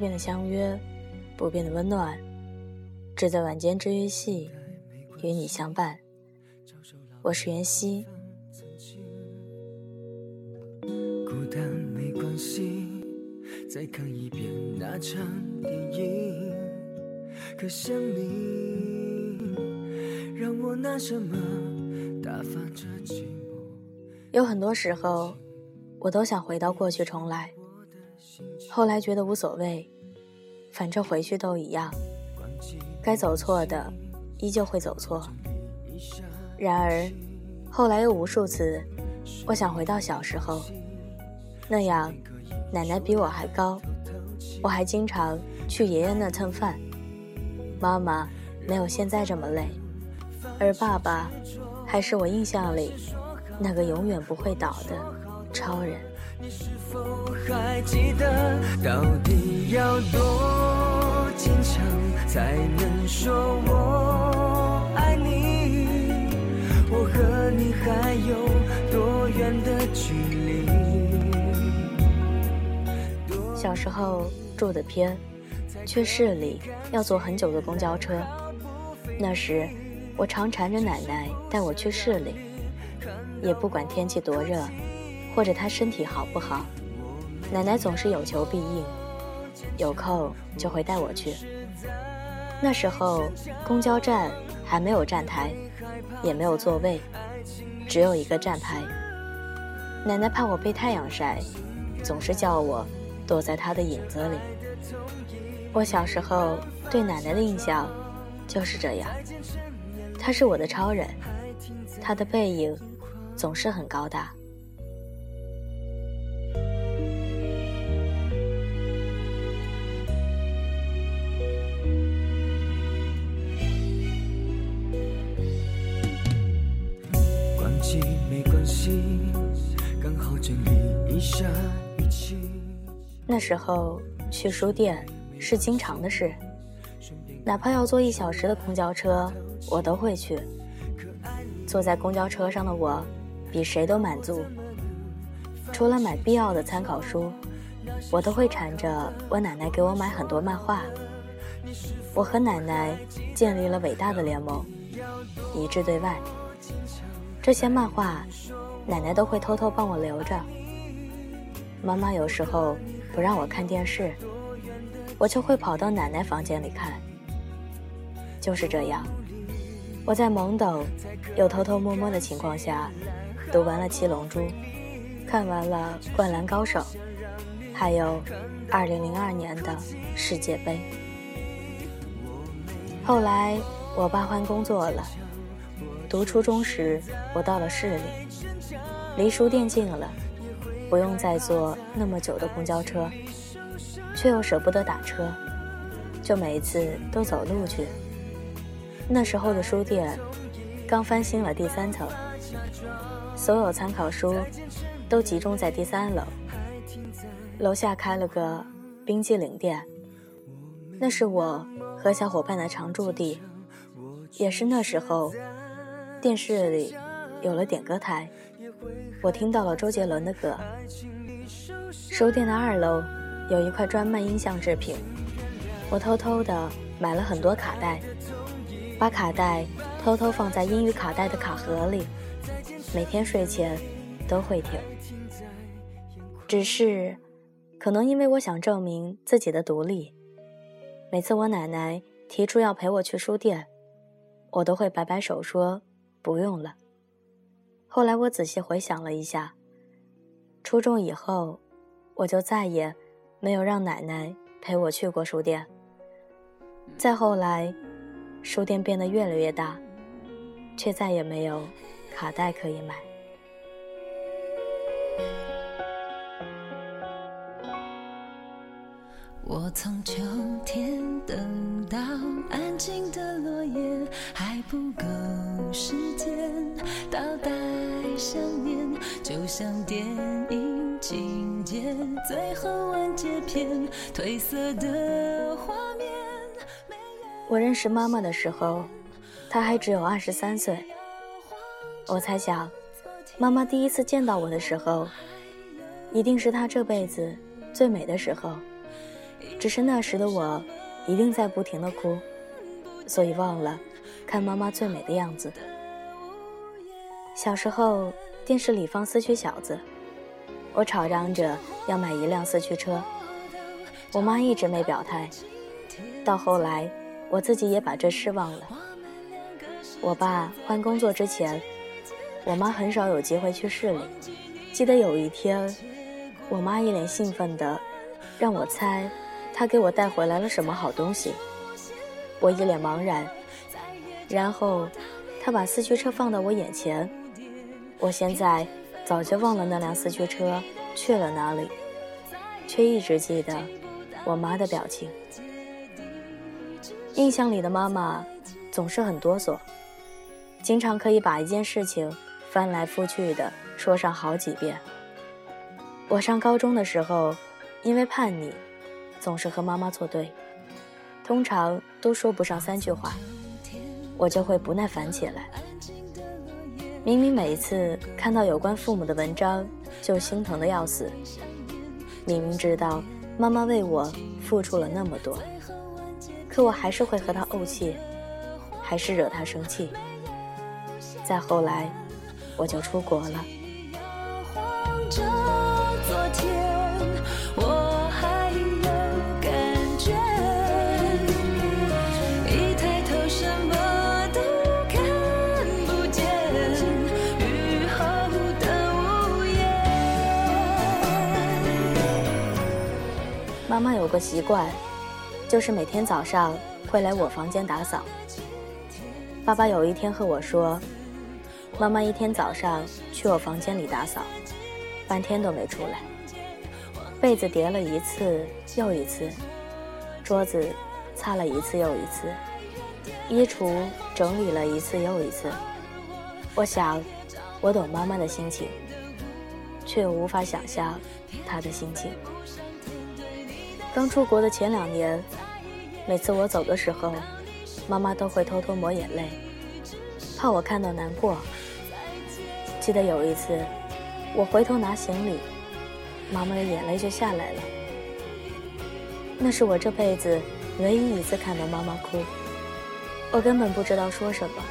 变的相约，不变的温暖，只在晚间治愈系与你相伴。我是袁熙。孤单没关系，再看一遍那场电影。可想你，让我拿什么打发这寂寞？有很多时候，我都想回到过去重来。后来觉得无所谓，反正回去都一样。该走错的，依旧会走错。然而，后来又无数次，我想回到小时候，那样，奶奶比我还高，我还经常去爷爷那蹭饭，妈妈没有现在这么累，而爸爸，还是我印象里那个永远不会倒的超人。你是否还记得，到底要多坚强才能说我爱你？我和你还有多远的距离？小时候住的偏，去市里要坐很久的公交车。那时我常缠着奶奶带我去市里，也不管天气多热。或者他身体好不好，奶奶总是有求必应，有空就会带我去。那时候公交站还没有站台，也没有座位，只有一个站牌。奶奶怕我被太阳晒，总是叫我躲在她的影子里。我小时候对奶奶的印象就是这样，她是我的超人，她的背影总是很高大。时候去书店是经常的事，哪怕要坐一小时的公交车，我都会去。坐在公交车上的我，比谁都满足。除了买必要的参考书，我都会缠着我奶奶给我买很多漫画。我和奶奶建立了伟大的联盟，一致对外。这些漫画，奶奶都会偷偷帮我留着。妈妈有时候不让我看电视，我就会跑到奶奶房间里看。就是这样，我在懵懂又偷偷摸摸的情况下，读完了《七龙珠》，看完了《灌篮高手》，还有2002年的世界杯。后来我爸换工作了。读初中时，我到了市里，离书店近了，不用再坐那么久的公交车，却又舍不得打车，就每一次都走路去。那时候的书店刚翻新了第三层，所有参考书都集中在第三楼，楼下开了个冰激凌店，那是我和小伙伴的常驻地，也是那时候。电视里有了点歌台，我听到了周杰伦的歌。书店的二楼有一块专卖音像制品，我偷偷的买了很多卡带，把卡带偷偷放在英语卡带的卡盒里，每天睡前都会听。只是，可能因为我想证明自己的独立，每次我奶奶提出要陪我去书店，我都会摆摆手说。不用了。后来我仔细回想了一下，初中以后，我就再也没有让奶奶陪我去过书店。再后来，书店变得越来越大，却再也没有卡带可以买。我从秋天等到安静的落叶，还不够时间倒带想念，就像电影情节最后完结篇，褪色的画面。我认识妈妈的时候，她还只有二十三岁。我猜想，妈妈第一次见到我的时候，一定是她这辈子最美的时候。只是那时的我一定在不停的哭，所以忘了看妈妈最美的样子。小时候电视里放四驱小子，我吵嚷着要买一辆四驱车，我妈一直没表态。到后来，我自己也把这事忘了。我爸换工作之前，我妈很少有机会去市里。记得有一天，我妈一脸兴奋的让我猜，他给我带回来了什么好东西。我一脸茫然。然后，他把四驱车放到我眼前。我现在早就忘了那辆四驱车去了哪里，却一直记得我妈的表情。印象里的妈妈总是很哆嗦，经常可以把一件事情翻来覆去的说上好几遍。我上高中的时候，因为叛逆，总是和妈妈作对，通常都说不上三句话，我就会不耐烦起来。明明每一次看到有关父母的文章，就心疼的要死。明明知道妈妈为我付出了那么多。可我还是会和她怄气，还是惹她生气。再后来，我就出国了。妈妈有个习惯。就是每天早上会来我房间打扫。爸爸有一天和我说，妈妈一天早上去我房间里打扫，半天都没出来。被子叠了一次又一次，桌子擦了一次又一次，衣橱整理了一次又一次。我想，我懂妈妈的心情，却无法想象她的心情。刚出国的前两年。每次我走的时候，妈妈都会偷偷抹眼泪，怕我看到难过。记得有一次，我回头拿行李，妈妈的眼泪就下来了。那是我这辈子唯一一次看到妈妈哭，我根本不知道说什么，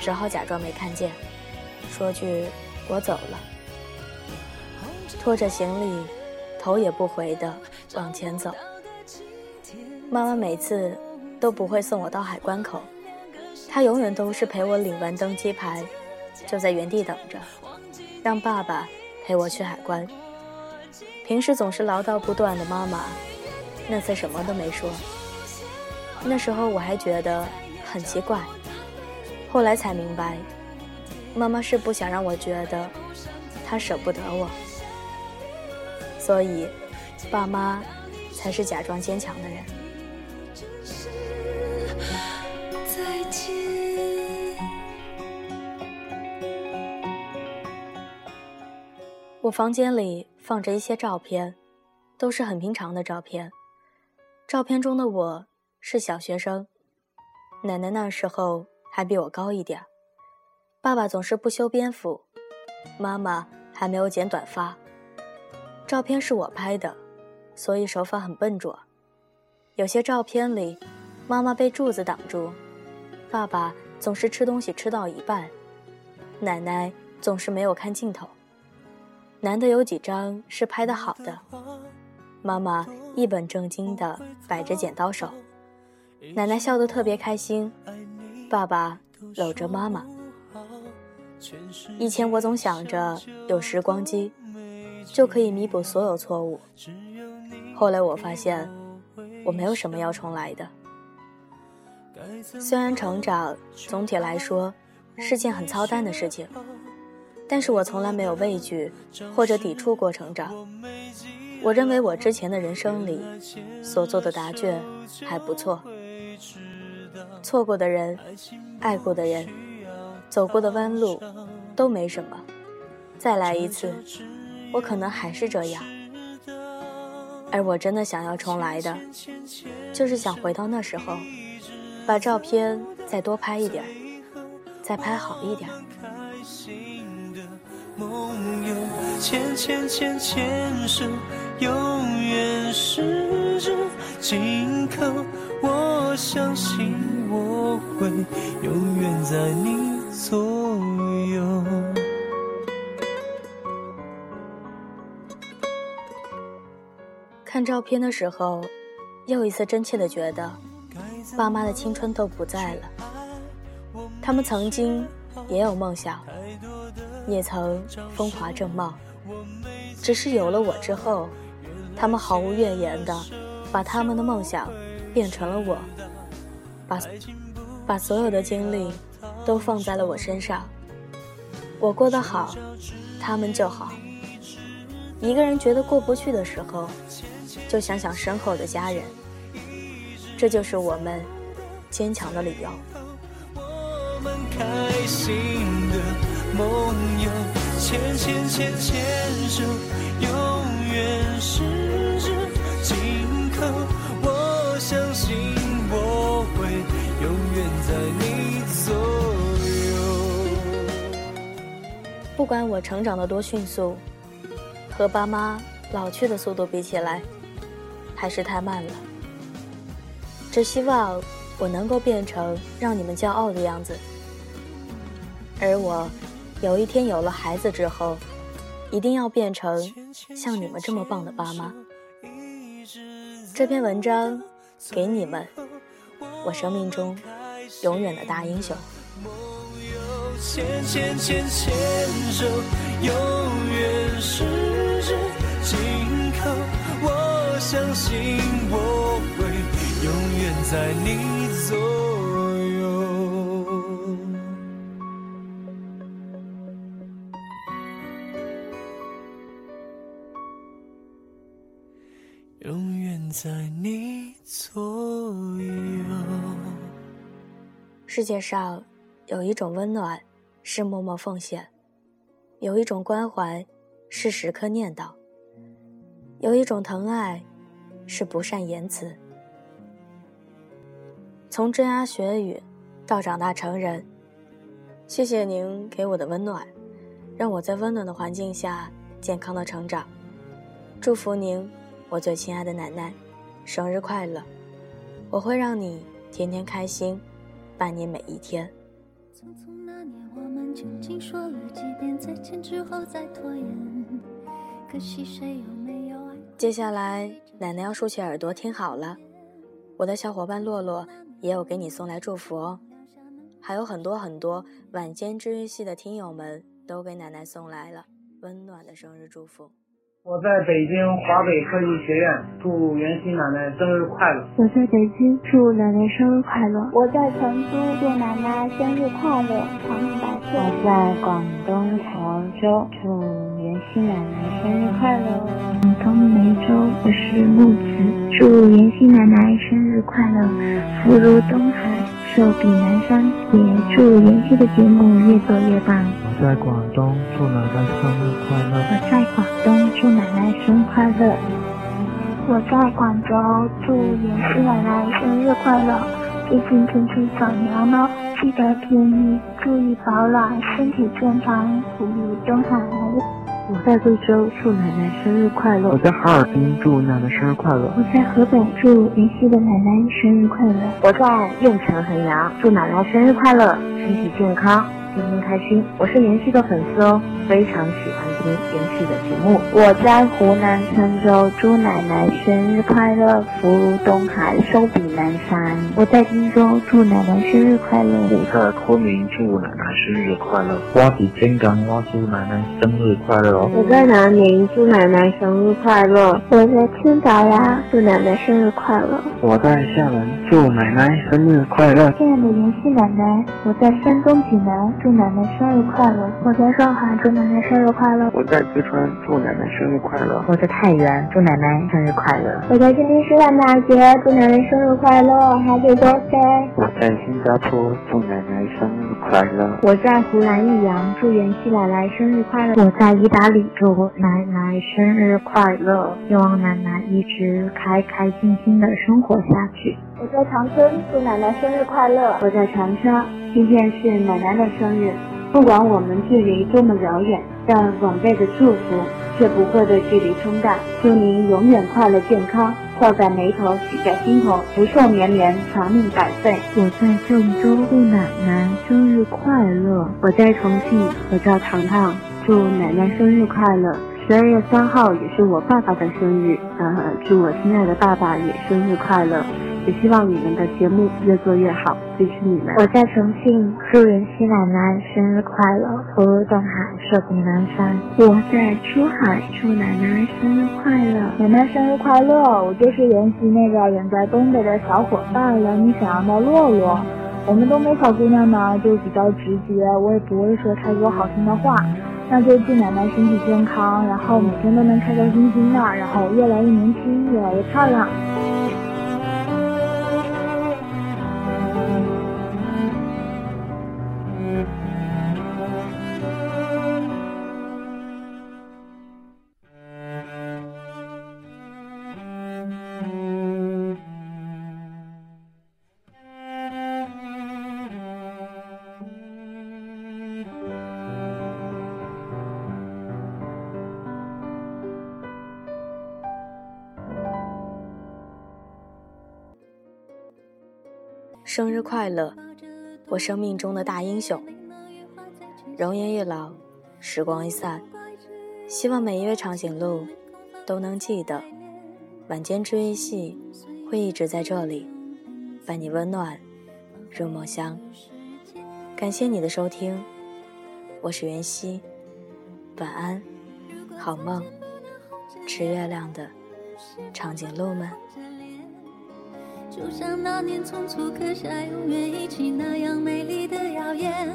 只好假装没看见，说句“我走了”，拖着行李，头也不回的往前走。妈妈每次都不会送我到海关口，她永远都是陪我领完登机牌，就在原地等着，让爸爸陪我去海关。平时总是唠叨不断的妈妈，那次什么都没说。那时候我还觉得很奇怪，后来才明白，妈妈是不想让我觉得她舍不得我，所以爸妈才是假装坚强的人。我房间里放着一些照片，都是很平常的照片。照片中的我是小学生，奶奶那时候还比我高一点。爸爸总是不修边幅，妈妈还没有剪短发。照片是我拍的，所以手法很笨拙。有些照片里，妈妈被柱子挡住，爸爸总是吃东西吃到一半，奶奶总是没有看镜头。难得有几张是拍的好的，妈妈一本正经的摆着剪刀手，奶奶笑得特别开心，爸爸搂着妈妈。以前我总想着有时光机就可以弥补所有错误，后来我发现我没有什么要重来的。虽然成长总体来说是件很操蛋的事情。但是我从来没有畏惧或者抵触过成长。我认为我之前的人生里所做的答卷还不错。错过的人，爱过的人，走过的弯路，都没什么。再来一次，我可能还是这样。而我真的想要重来的，就是想回到那时候，把照片再多拍一点，再拍好一点。梦牵牵牵牵手，永远是。至今刻，我相信我会永远在你左看照片的时候，又一次真切的觉得，爸妈的青春都不在了。他们曾经也有梦想，也曾风华正茂，只是有了我之后，他们毫无怨言的把他们的梦想变成了我，把把所有的精力都放在了我身上。我过得好，他们就好。一个人觉得过不去的时候，就想想身后的家人，这就是我们坚强的理由。我们开心的梦游，牵牵牵牵手，永远十指紧扣。我相信我会永远在你左右。不管我成长的多迅速，和爸妈老去的速度比起来，还是太慢了。只希望。我能够变成让你们骄傲的样子，而我有一天有了孩子之后，一定要变成像你们这么棒的爸妈。这篇文章给你们，我生命中永远的大英雄。牵牵牵牵手，永远十相信我会永远在你。左右。永远在你左右。世界上有一种温暖是默默奉献，有一种关怀是时刻念叨，有一种疼爱是不善言辞。从真牙学语到长大成人，谢谢您给我的温暖，让我在温暖的环境下健康的成长。祝福您，我最亲爱的奶奶，生日快乐！我会让你天天开心，伴你每一天。匆匆那年，我们究竟说了几遍再见之后再拖延？可惜谁又接下来，奶奶要竖起耳朵听好了，我的小伙伴洛洛。也有给你送来祝福哦，还有很多很多晚间治愈系的听友们都给奶奶送来了温暖的生日祝福。我在北京华北科技学院祝袁熙奶奶生日快乐。我在北京祝奶奶生日快乐。我在成都祝奶奶生日快乐，长命百岁。我在广东潮州祝袁熙奶奶生日快乐。广东我是木子，祝妍希奶奶生日快乐，福如东海，寿比南山。也祝妍希的节目越做越棒。我在广东祝奶奶生日快乐。我在广东祝奶奶生日快乐。我在广州祝妍希奶奶生日快乐。最近天气转凉了，记得注意注意保暖，身体健康，福如东海。我在贵州祝奶奶生日快乐。我在哈尔滨祝奶奶生日快乐。我在河北祝林夕的奶奶生日快乐。我在运城衡阳祝奶奶生日快乐，身体健康，天天开心。我是妍希的粉丝哦，非常喜欢听妍希的节目。我在湖南郴州祝奶奶生日快乐，福如东海，寿比南山。我在荆州祝奶奶生日快乐。我在昆明祝奶奶生日快乐。我在香港我祝奶奶生日快乐。我在南宁，祝奶奶生日快乐。我在青岛呀，祝奶奶生日快乐。我在厦门，祝奶奶生日快乐。亲爱的妍希奶奶，我在山东济南，祝奶奶生日快乐。我在上海，祝奶奶生日快乐。我在四川，祝奶奶生日快乐。我在太原，祝奶奶生日快乐。我在天津师范大学，祝奶奶生日快乐，Happy birthday。我在新加坡，祝奶奶生日快乐。我在湖南益阳，祝袁希奶奶生日快乐。我在意大利。祝奶奶生日快乐！希望奶奶一直开开心心的生活下去。我在长春，祝奶奶生日快乐！我在长沙，今天是奶奶的生日。不管我们距离多么遥远，但晚辈的祝福却不会被距离冲淡。祝您永远快乐健康，笑在眉头，喜在心头，福寿绵绵，长命百岁。我在郑州，祝奶奶生日快乐。我在重庆，我叫糖糖，祝奶奶生日快乐。十二月三号也是我爸爸的生日，呃，祝我亲爱的爸爸也生日快乐。也希望你们的节目越做越好，支持你们。我在重庆，祝妍希奶奶生日快乐，福如东海，寿比南山。我在珠海，祝奶奶生日快乐，奶奶生日快乐。我就是妍希那个远在东北的小伙伴了，你想要的洛洛。我们东北小姑娘呢，就比较直接，我也不会说太多好听的话，那就祝奶奶身体健康，然后每天都能开开心心的，然后越来越年轻，越来越漂亮。生日快乐，我生命中的大英雄。容颜一老，时光一散，希望每一位长颈鹿都能记得，晚间治愈系会一直在这里，伴你温暖入梦乡。感谢你的收听，我是袁熙，晚安，好梦，吃月亮的长颈鹿们。就像那年匆促刻下永远一起那样美丽的谣言。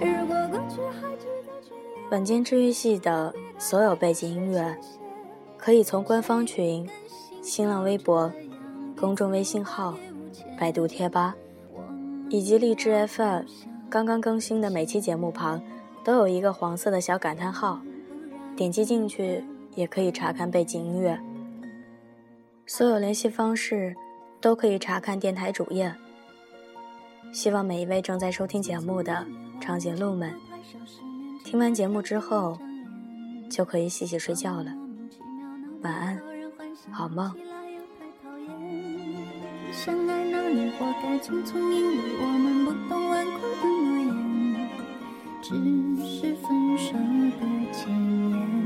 如果过去还值得眷恋。晚间治愈系的所有背景音乐，可以从官方群、新浪微博、公众微信号、百度贴吧以及荔枝 FM 刚刚更新的每期节目旁都有一个黄色的小感叹号，点击进去也可以查看背景音乐。所有联系方式。都可以查看电台主页。希望每一位正在收听节目的长颈鹿们，听完节目之后，就可以洗洗睡觉了。晚安，好梦。相爱那年，活该匆匆，因为我们不懂顽固的诺言，只是分手的前言。